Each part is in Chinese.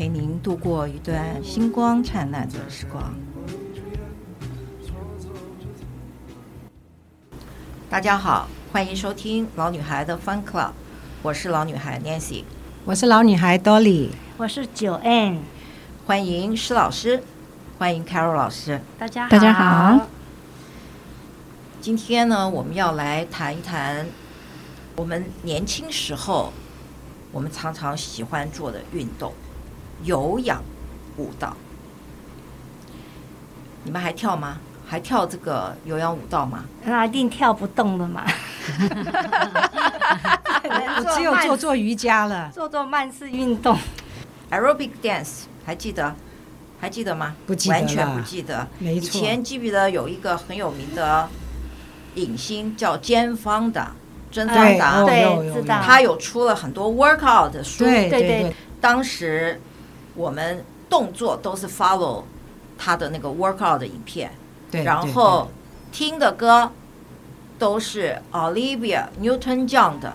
陪您度过一段星光灿烂的时光。大家好，欢迎收听老女孩的 Fun Club，我是老女孩 Nancy，我是老女孩 Dolly。我是 Joanne，欢迎施老师，欢迎 Carol 老师，大家好，大家好。今天呢，我们要来谈一谈我们年轻时候我们常常喜欢做的运动——有氧舞蹈。你们还跳吗？还跳这个有氧舞蹈吗？那一定跳不动的嘛。我只有做做瑜伽了，做做慢式运动。Aerobic dance 还记得？还记得吗？不记得，完全不记得。没错。以前记不记得有一个很有名的影星叫詹方达，甄方达，对，知道。他有出了很多 workout 的书，对对对。当时我们动作都是 follow 他的那个 workout 的影片，对。然后听的歌都是 Olivia Newton-John 的，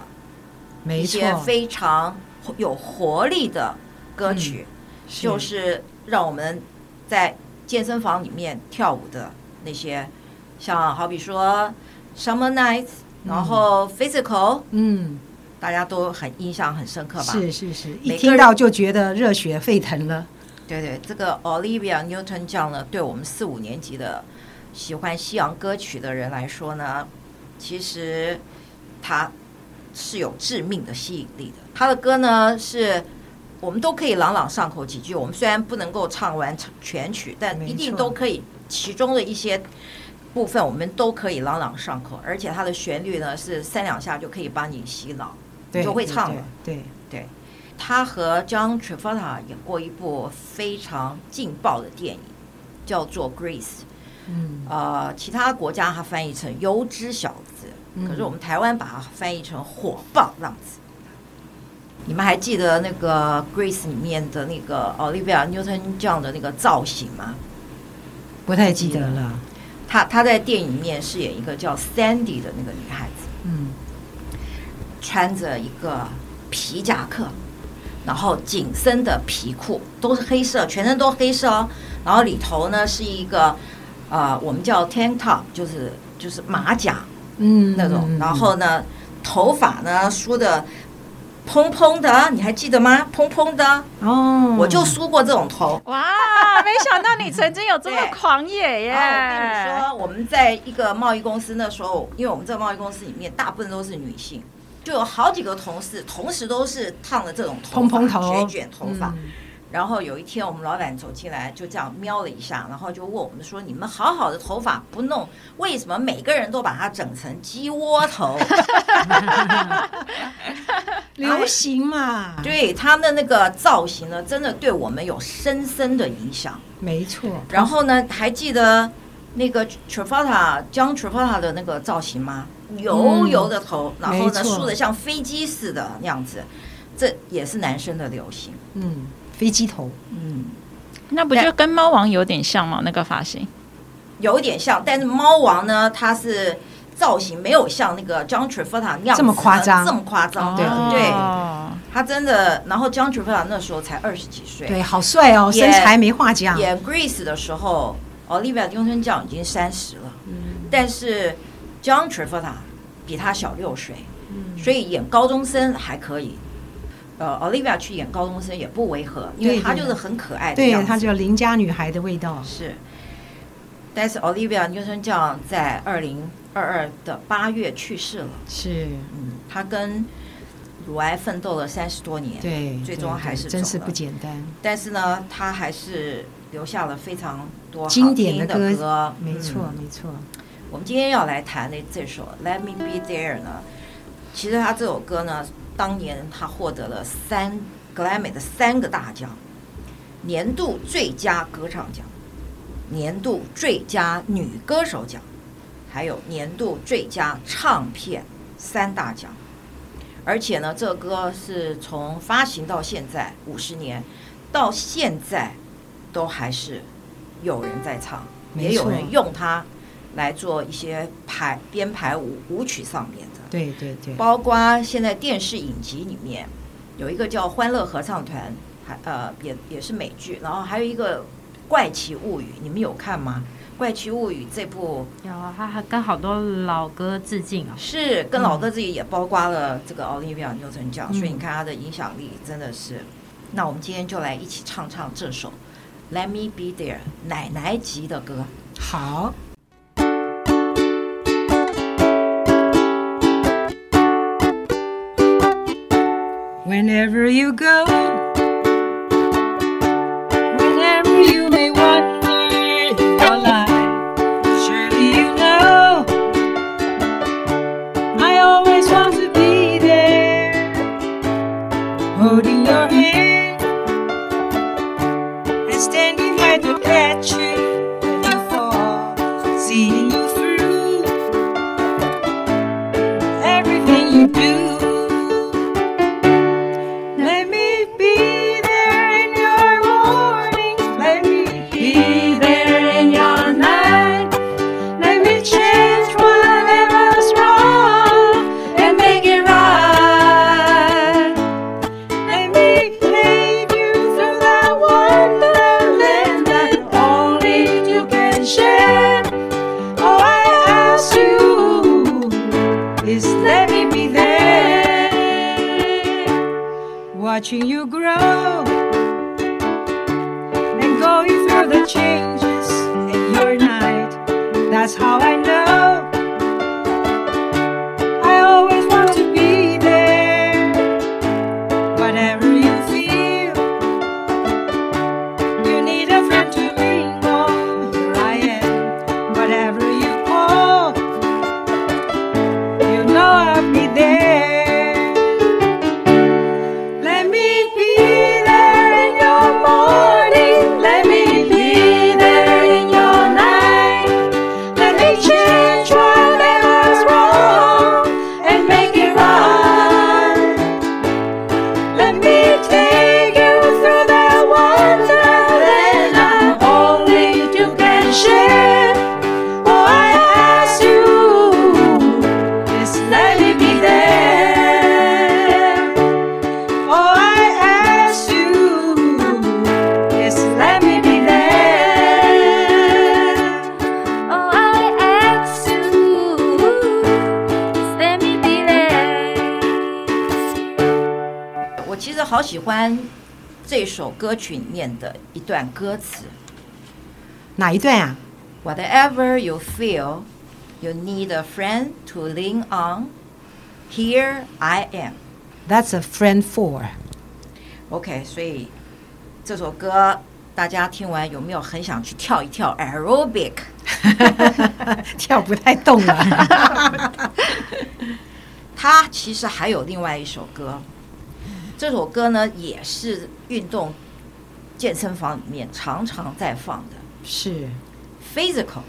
一些非常有活力的。歌曲、嗯、就是让我们在健身房里面跳舞的那些，像好比说《Summer Nights》，然后《Physical》，嗯，大家都很印象很深刻吧？是是是，一听到就觉得热血沸腾了。对对，这个 Olivia Newton-John 呢，对我们四五年级的喜欢西洋歌曲的人来说呢，其实他是有致命的吸引力的。他的歌呢是。我们都可以朗朗上口几句。我们虽然不能够唱完全曲，但一定都可以。其中的一些部分，我们都可以朗朗上口。而且它的旋律呢，是三两下就可以帮你洗脑，你就会唱了。对对，对，他和 John Travolta 演过一部非常劲爆的电影，叫做《Grease》。嗯，呃，其他国家他翻译成《油脂小子》，可是我们台湾把它翻译成《火爆浪子》。你们还记得那个《Grease》里面的那个 Olivia Newton-John 的那个造型吗？不太记得了。她她在电影里面饰演一个叫 Sandy 的那个女孩子，嗯，穿着一个皮夹克，然后紧身的皮裤，都是黑色，全身都黑色哦。然后里头呢是一个呃，我们叫 Tank Top，就是就是马甲，嗯，那种。然后呢，头发呢梳的。蓬蓬的，你还记得吗？蓬蓬的哦，我就梳过这种头。哇，没想到你曾经有这么 狂野耶！我跟你说，我们在一个贸易公司那时候，因为我们这个贸易公司里面大部分都是女性，就有好几个同事同时都是烫的这种头蓬蓬头、卷卷头发。嗯然后有一天，我们老板走进来，就这样瞄了一下，然后就问我们说：“你们好好的头发不弄，为什么每个人都把它整成鸡窝头？” 流行嘛，对他们的那个造型呢，真的对我们有深深的影响。没错。然后呢，还记得那个 Trafalta John Trafalta 的那个造型吗？油油的头，嗯、然后呢，梳的像飞机似的那样子，这也是男生的流行。嗯。飞机头，嗯，那不就跟猫王有点像吗？那个发型有点像，但是猫王呢，他是造型没有像那个 John Travolta 那样这么夸张，这么夸张，对、哦、对，他真的。然后 John Travolta 那时候才二十几岁，对，好帅哦，身材没话讲。演 Grease 的时候，Olivia Newton-John 已经三十了，嗯，但是 John Travolta 比他小六岁，嗯，所以演高中生还可以。呃，Olivia 去演高中生也不违和，因为她就是很可爱的对，她就邻家女孩的味道。是，但是 Olivia Newton-John 在二零二二的八月去世了。是，嗯，她跟乳癌奋斗了三十多年，对，最终还是真是不简单。但是呢，她还是留下了非常多经典的歌，歌没错，嗯、没错。我们今天要来谈的这首《Let Me Be There》呢，其实他这首歌呢。当年他获得了三格莱美的三个大奖，年度最佳歌唱奖、年度最佳女歌手奖，还有年度最佳唱片三大奖。而且呢，这歌是从发行到现在五十年，到现在都还是有人在唱，也有人用它来做一些排编排舞舞曲上面的。对对对，包括现在电视影集里面有一个叫《欢乐合唱团》，还呃也也是美剧，然后还有一个《怪奇物语》，你们有看吗？《怪奇物语》这部有啊，他还跟好多老歌致敬啊，是跟老歌致敬，也包括了这个奥利维亚牛顿奖，所以你看他的影响力真的是。那我们今天就来一起唱唱这首《Let Me Be There》奶奶级的歌。好。Whenever you go. 首歌曲里面的一段歌词哪一段啊？：Whatever you feel, you need a friend to lean on. Here I am. That's a friend for. OK，所以这首歌大家听完有没有很想去跳一跳 aerobic？跳不太动了。他其实还有另外一首歌，这首歌呢也是运动健身房里面常常在放的是，Physical。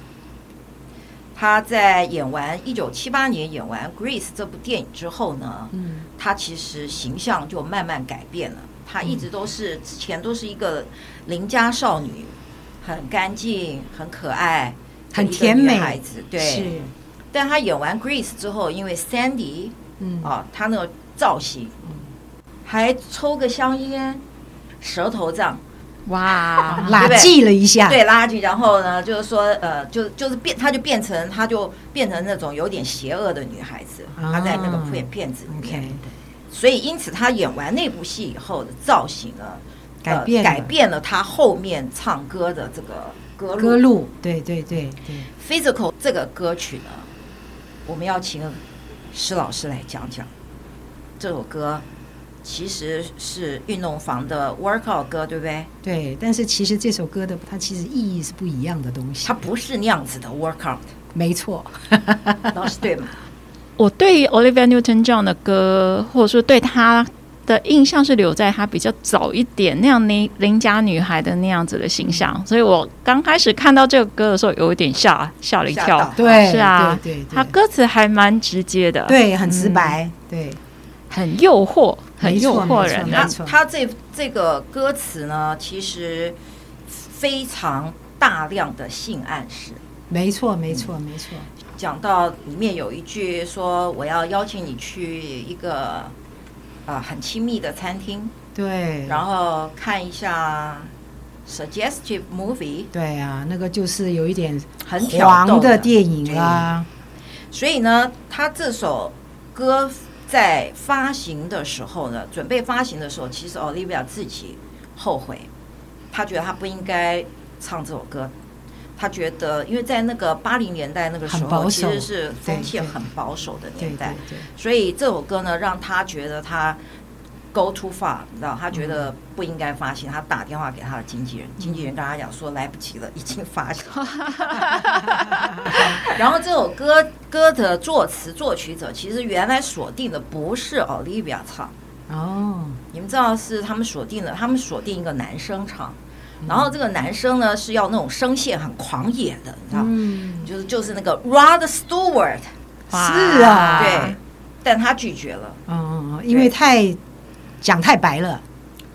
他在演完一九七八年演完《Grease》这部电影之后呢，嗯，他其实形象就慢慢改变了。他一直都是之前都是一个邻家少女，很干净、很可爱、很甜美的孩子。对，是，但他演完《Grease》之后，因为 Sandy，嗯啊，他那个造型，还抽个香烟，舌头这样。哇，拉锯了一下，对，拉锯，然后呢，就是说，呃，就就是变，她就变成，她就变成那种有点邪恶的女孩子。她在那个片片子里面，所以因此她演完那部戏以后的造型呢，改变呃、改变了她后面唱歌的这个歌路。歌路，对对对对。Physical 这个歌曲呢，我们要请施老师来讲讲这首歌。其实是运动房的 workout 歌，对不对？对，但是其实这首歌的它其实意义是不一样的东西。它不是那样子的 workout，没错，老师对吗？我对 Olivia Newton-John 的歌，或者说对她的印象是留在她比较早一点那样邻邻家女孩的那样子的形象，所以我刚开始看到这个歌的时候，有一点吓吓了一跳。对，是啊，对对，她歌词还蛮直接的，对，很直白，嗯、对，很诱惑，很诱惑人。他他这这个歌词呢，其实非常大量的性暗示。没错，没错，没错。讲到里面有一句说：“我要邀请你去一个啊、呃、很亲密的餐厅，对，然后看一下 suggestive movie。”对啊，那个就是有一点很黄的电影啊。所以呢，他这首歌在发行的时候呢，准备发行的时候，其实 Olivia 自己后悔，他觉得他不应该唱这首歌。他觉得，因为在那个八零年代那个时候，其实是风气很保守的年代，所以这首歌呢，让他觉得他 go too far，你知道，他觉得不应该发行。他打电话给他的经纪人，经纪人跟他讲说来不及了，已经发行。然后这首歌歌的作词作曲者，其实原来锁定的不是 Olivia 唱哦，你们知道是他们锁定的，他们锁定一个男生唱。然后这个男生呢，是要那种声线很狂野的，你知道，嗯、就是就是那个 Rod Stewart，是啊，对，但他拒绝了，嗯，因为太讲太白了，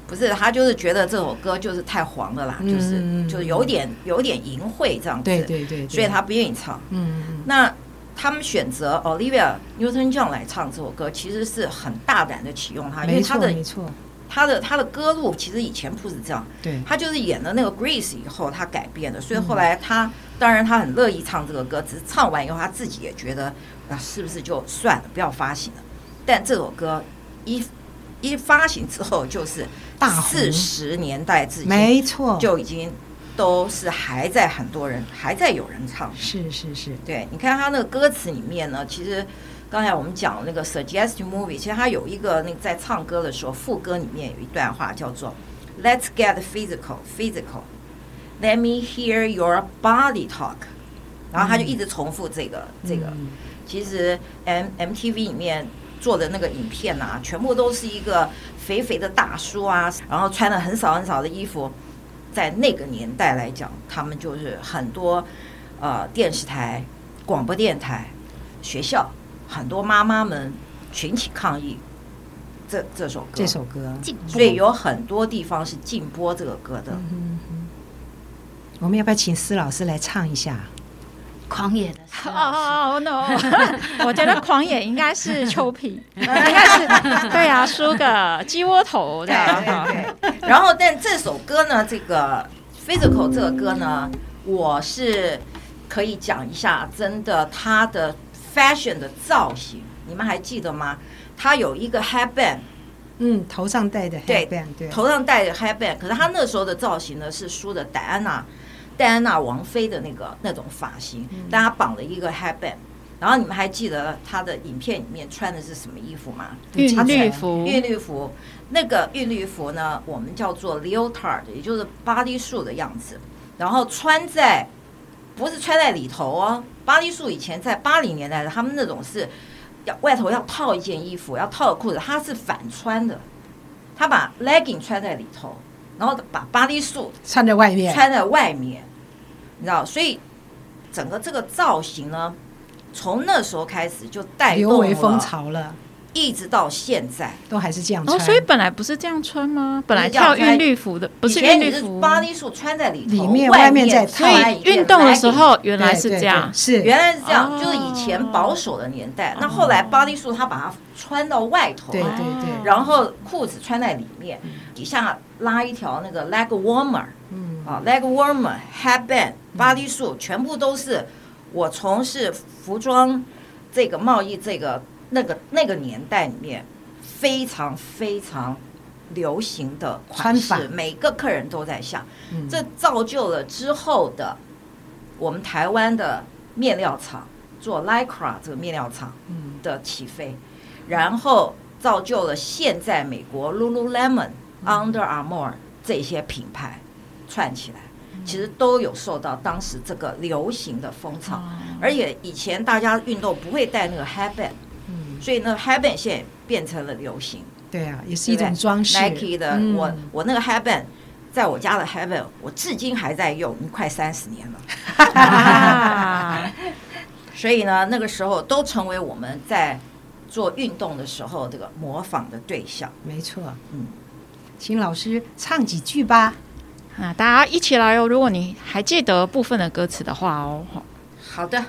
不是他就是觉得这首歌就是太黄了啦，嗯、就是就是有点有点淫秽这样子，对对对，对，所以他不愿意唱。嗯，那他们选择 Olivia Newton-John 来唱这首歌，其实是很大胆的启用他，因为他的没错。他的他的歌路其实以前不是这样，对，他就是演了那个 Grease 以后，他改变的，所以后来他、嗯、当然他很乐意唱这个歌，只是唱完以后他自己也觉得啊，是不是就算了，不要发行了。但这首歌一一发行之后，就是大四十年代至今，没错，就已经都是还在很多人还在有人唱，是是是，对，你看他那个歌词里面呢，其实。刚才我们讲那个 suggestive movie，其实他有一个那个在唱歌的时候，副歌里面有一段话叫做 "Let's get physical, physical, let me hear your body talk"，然后他就一直重复这个、嗯、这个。其实 M MTV 里面做的那个影片啊，全部都是一个肥肥的大叔啊，然后穿的很少很少的衣服，在那个年代来讲，他们就是很多呃电视台、广播电台、学校。很多妈妈们群起抗议这这首歌，这首歌，所以有很多地方是禁播这个歌的。嗯、我们要不要请施老师来唱一下《狂野的》？哦哦 no！我觉得《狂野》应该是丘皮，应该是对啊，梳个鸡窝头这样。对对对。然后，但这首歌呢，这个《Physical》这个歌呢，我是可以讲一下，真的，它的。fashion 的造型，你们还记得吗？他有一个 headband，嗯，头上戴的 headband，对，头上戴的 headband。可是他那时候的造型呢，是梳的戴安娜，戴安娜王妃的那个那种发型，嗯、但他绑了一个 headband。然后你们还记得他的影片里面穿的是什么衣服吗？韵律服。韵律服，那个韵律服呢，我们叫做 leotard，也就是 bodysuit 的样子。然后穿在，不是穿在里头哦。巴黎树以前在八零年代的，他们那种是要外头要套一件衣服，要套个裤子，他是反穿的，他把 legging 穿在里头，然后把巴黎树穿在外面，穿在外面，你知道，所以整个这个造型呢，从那时候开始就带动了风潮了。一直到现在。都还是这样穿，哦，所以本来不是这样穿吗？本来跳韵律服的不是韵律服，巴黎树穿在里头，里面外面在套。所以运动的时候原来是这样，是。原来是这样，就是以前保守的年代。那后来巴黎树他把它穿到外头，对对对，然后裤子穿在里面，底下拉一条那个 leg warmer，嗯啊 leg warmer headband，巴黎树全部都是我从事服装这个贸易这个。那个那个年代里面，非常非常流行的款式，每个客人都在想，这造就了之后的我们台湾的面料厂做 Lycra 这个面料厂的起飞，然后造就了现在美国 Lululemon、Under Armour 这些品牌串起来，其实都有受到当时这个流行的风潮，而且以前大家运动不会带那个 headband。所以那个，headband 现在变成了流行，对啊，也是一种装饰。Nike 的，嗯我我那个 Headband，在我家的 Headband，我至今还在用，已经快三十年了。啊，所以呢，那个时候都成为我们在做运动的时候这个模仿的对象。没错，嗯，请老师唱几句吧。那大家一起来哦！如果你还记得部分的歌词的话哦，好的。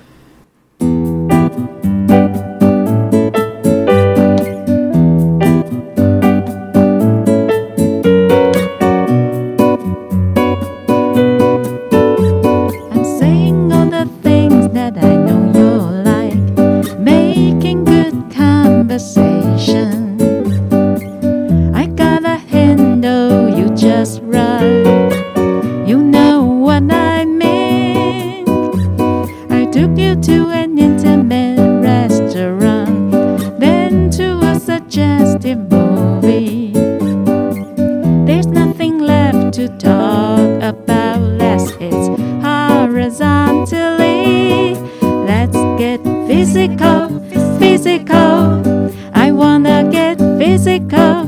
Horizontally. Let's get physical, physical. I wanna get physical.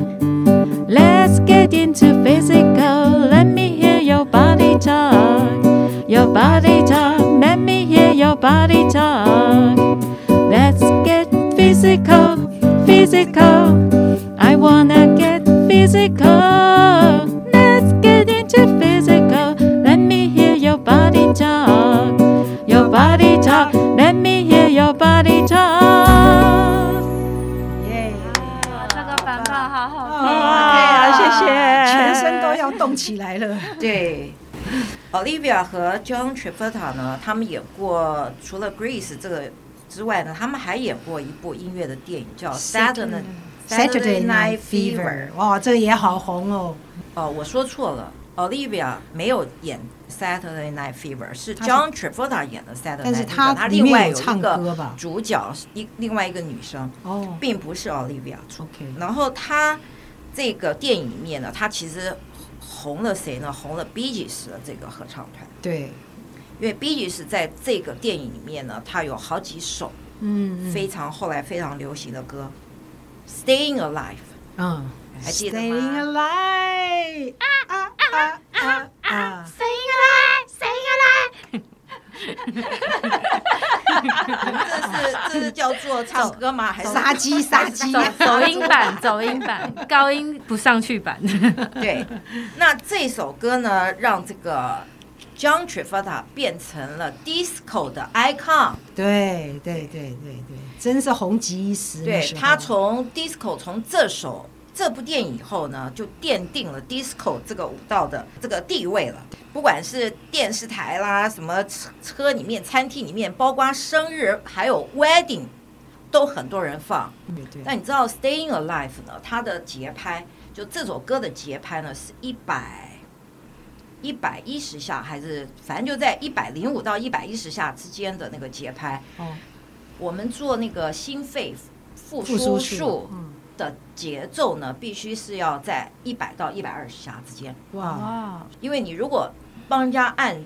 Let's get into physical. Let me hear your body talk. Your body talk. Let me hear your body talk. Let's get physical, physical. I wanna get physical. 动起来了。对，Olivia 和 John Travolta 呢，他们演过除了 Grease 这个之外呢，他们还演过一部音乐的电影叫 Saturday Saturday Night Fever，哇，这个也好红哦。哦，我说错了，Olivia 没有演 Saturday Night Fever，是 John Travolta 演的 Saturday Night Fever，但是她他另外有一个主角是一另外一个女生，哦并不是 Olivia 出。，OK，然后他这个电影里面呢，他其实红了谁呢？红了 Bee Gees 的这个合唱团，对，因为 Bee Gees 在这个电影里面呢，它有好几首嗯非常后来非常流行的歌，《Staying Alive》嗯还记得吗 Staying 吗？alive，啊啊啊啊！这是这是叫做唱歌吗？还是杀鸡杀鸡走走音版，走音版，高音不上去版。对，那这首歌呢，让这个 John Travolta 变成了 disco 的 icon。对对对对对，真是红极一时。对他从 disco 从这首这部电影以后呢，就奠定了 disco 这个舞蹈的这个地位了。不管是电视台啦，什么车车里面、餐厅里面，包括生日还有 wedding，都很多人放。那你知道《Staying Alive》呢？它的节拍，就这首歌的节拍呢，是一百一百一十下，还是反正就在一百零五到一百一十下之间的那个节拍。哦，我们做那个心肺复复苏术的节奏呢，必须是要在一百到一百二十下之间。哇，因为你如果帮人家按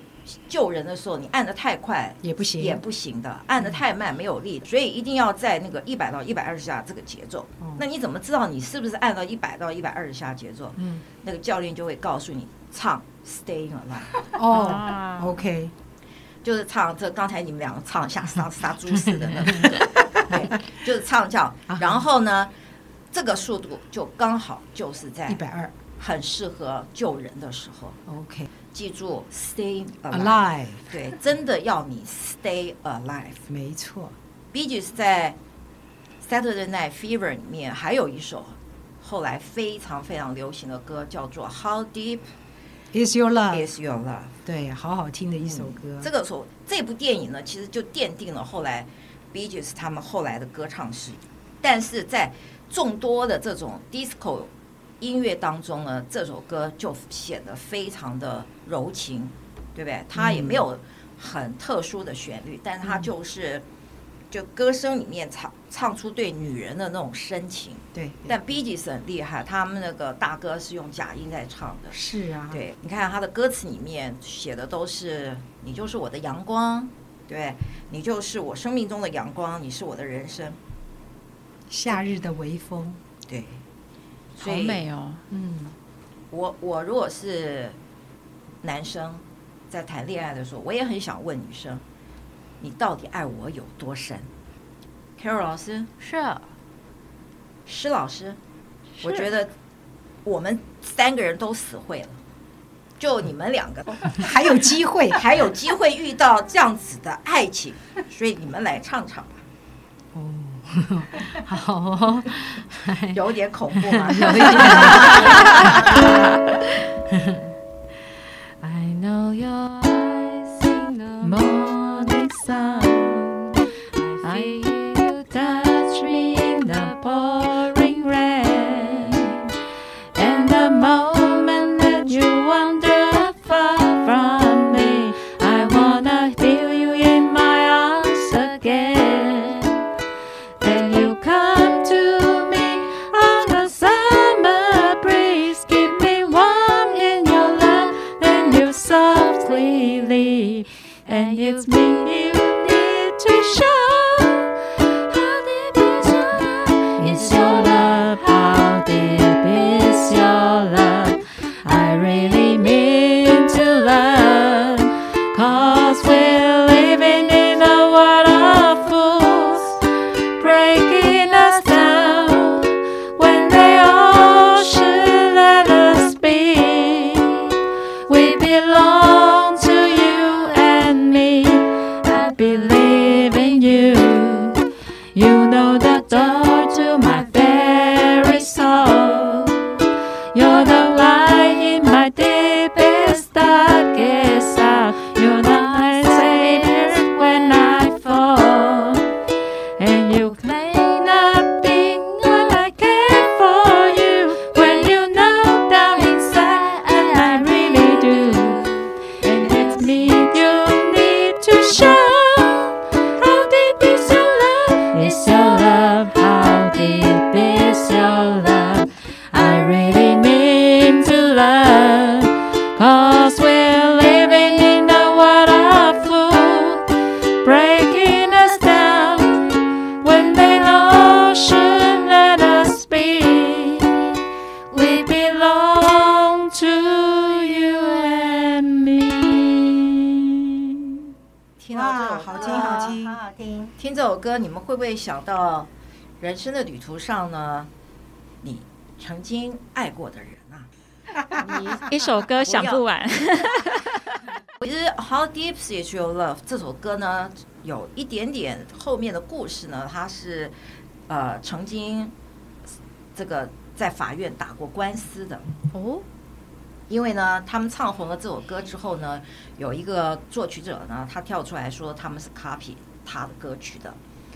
救人的时候，你按的太快也不行，也不行的，按的太慢没有力，所以一定要在那个一百到一百二十下这个节奏。哦。那你怎么知道你是不是按到一百到一百二十下节奏？嗯，那个教练就会告诉你唱《Staying Alive》，哦啊，OK，就是唱这刚才你们两个唱像杀杀猪似的那 对，就是唱叫。然后呢，这个速度就刚好就是在一百二很适合救人的时候。，OK，alive，记住，stay alive，对，真的要你 stay alive。没错，Bee Gees 在 Saturday Night Fever 里面还有一首后来非常非常流行的歌，叫做 How Deep Is your love？Is Your Love。对，好好听的一首歌。这个时候，这部电影呢，其实就奠定了后来 Bee Gees 他们后来的歌唱史。但是在众多的这种 disco 音乐当中呢，这首歌就显得非常的柔情，对不对？它也没有很特殊的旋律，但它就是就歌声里面唱唱出对女人的那种深情。对，但 Gees 很厉害，他们那个大哥是用假音在唱的。是啊，对，你看他的歌词里面写的都是“你就是我的阳光”，对，你就是我生命中的阳光，你是我的人生，夏日的微风，对。好美哦。嗯，我我如果是男生，在谈恋爱的时候，我也很想问女生，你到底爱我有多深？Carol 老师是施老师，我觉得我们三个人都死会了，就你们两个 还有机会，还有机会遇到这样子的爱情，所以你们来唱唱吧。哦，好哦，有点恐怖啊？有一点。会想到人生的旅途上呢？你曾经爱过的人啊？你 一首歌想不完。其实《How Deep Is Your Love》这首歌呢，有一点点后面的故事呢，它是呃曾经这个在法院打过官司的。哦，因为呢，他们唱红了这首歌之后呢，有一个作曲者呢，他跳出来说他们是 copy 他的歌曲的，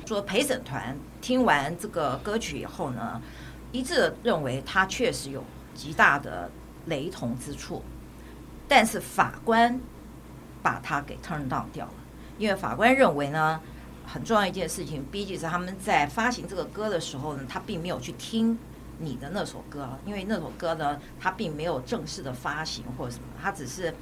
说陪审团听完这个歌曲以后呢，一致认为他确实有极大的雷同之处，但是法官把他给 turn down 掉了，因为法官认为呢，很重要一件事情，毕竟是他们在发行这个歌的时候呢，他并没有去听。你的那首歌，因为那首歌呢，它并没有正式的发行或者什么，它只是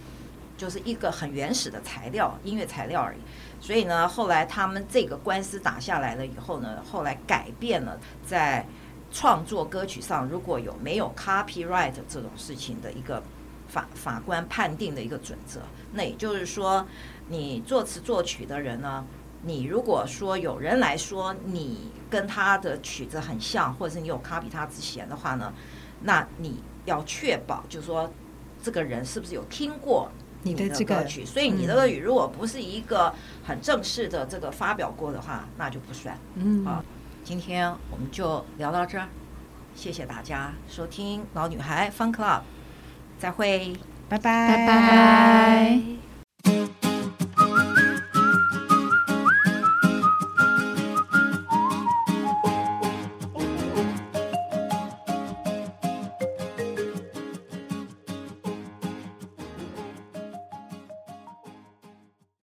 就是一个很原始的材料，音乐材料而已。所以呢，后来他们这个官司打下来了以后呢，后来改变了在创作歌曲上如果有没有 copyright 这种事情的一个法法官判定的一个准则。那也就是说，你作词作曲的人呢，你如果说有人来说你跟他的曲子很像，或者是你有 copy 他之嫌的话呢，那你要确保，就是说这个人是不是有听过你的歌曲？所以你的歌曲如果不是一个很正式的这个发表过的话，那就不算。嗯，好，今天我们就聊到这儿，谢谢大家收听老女孩 Fun Club，再会，拜拜，拜拜。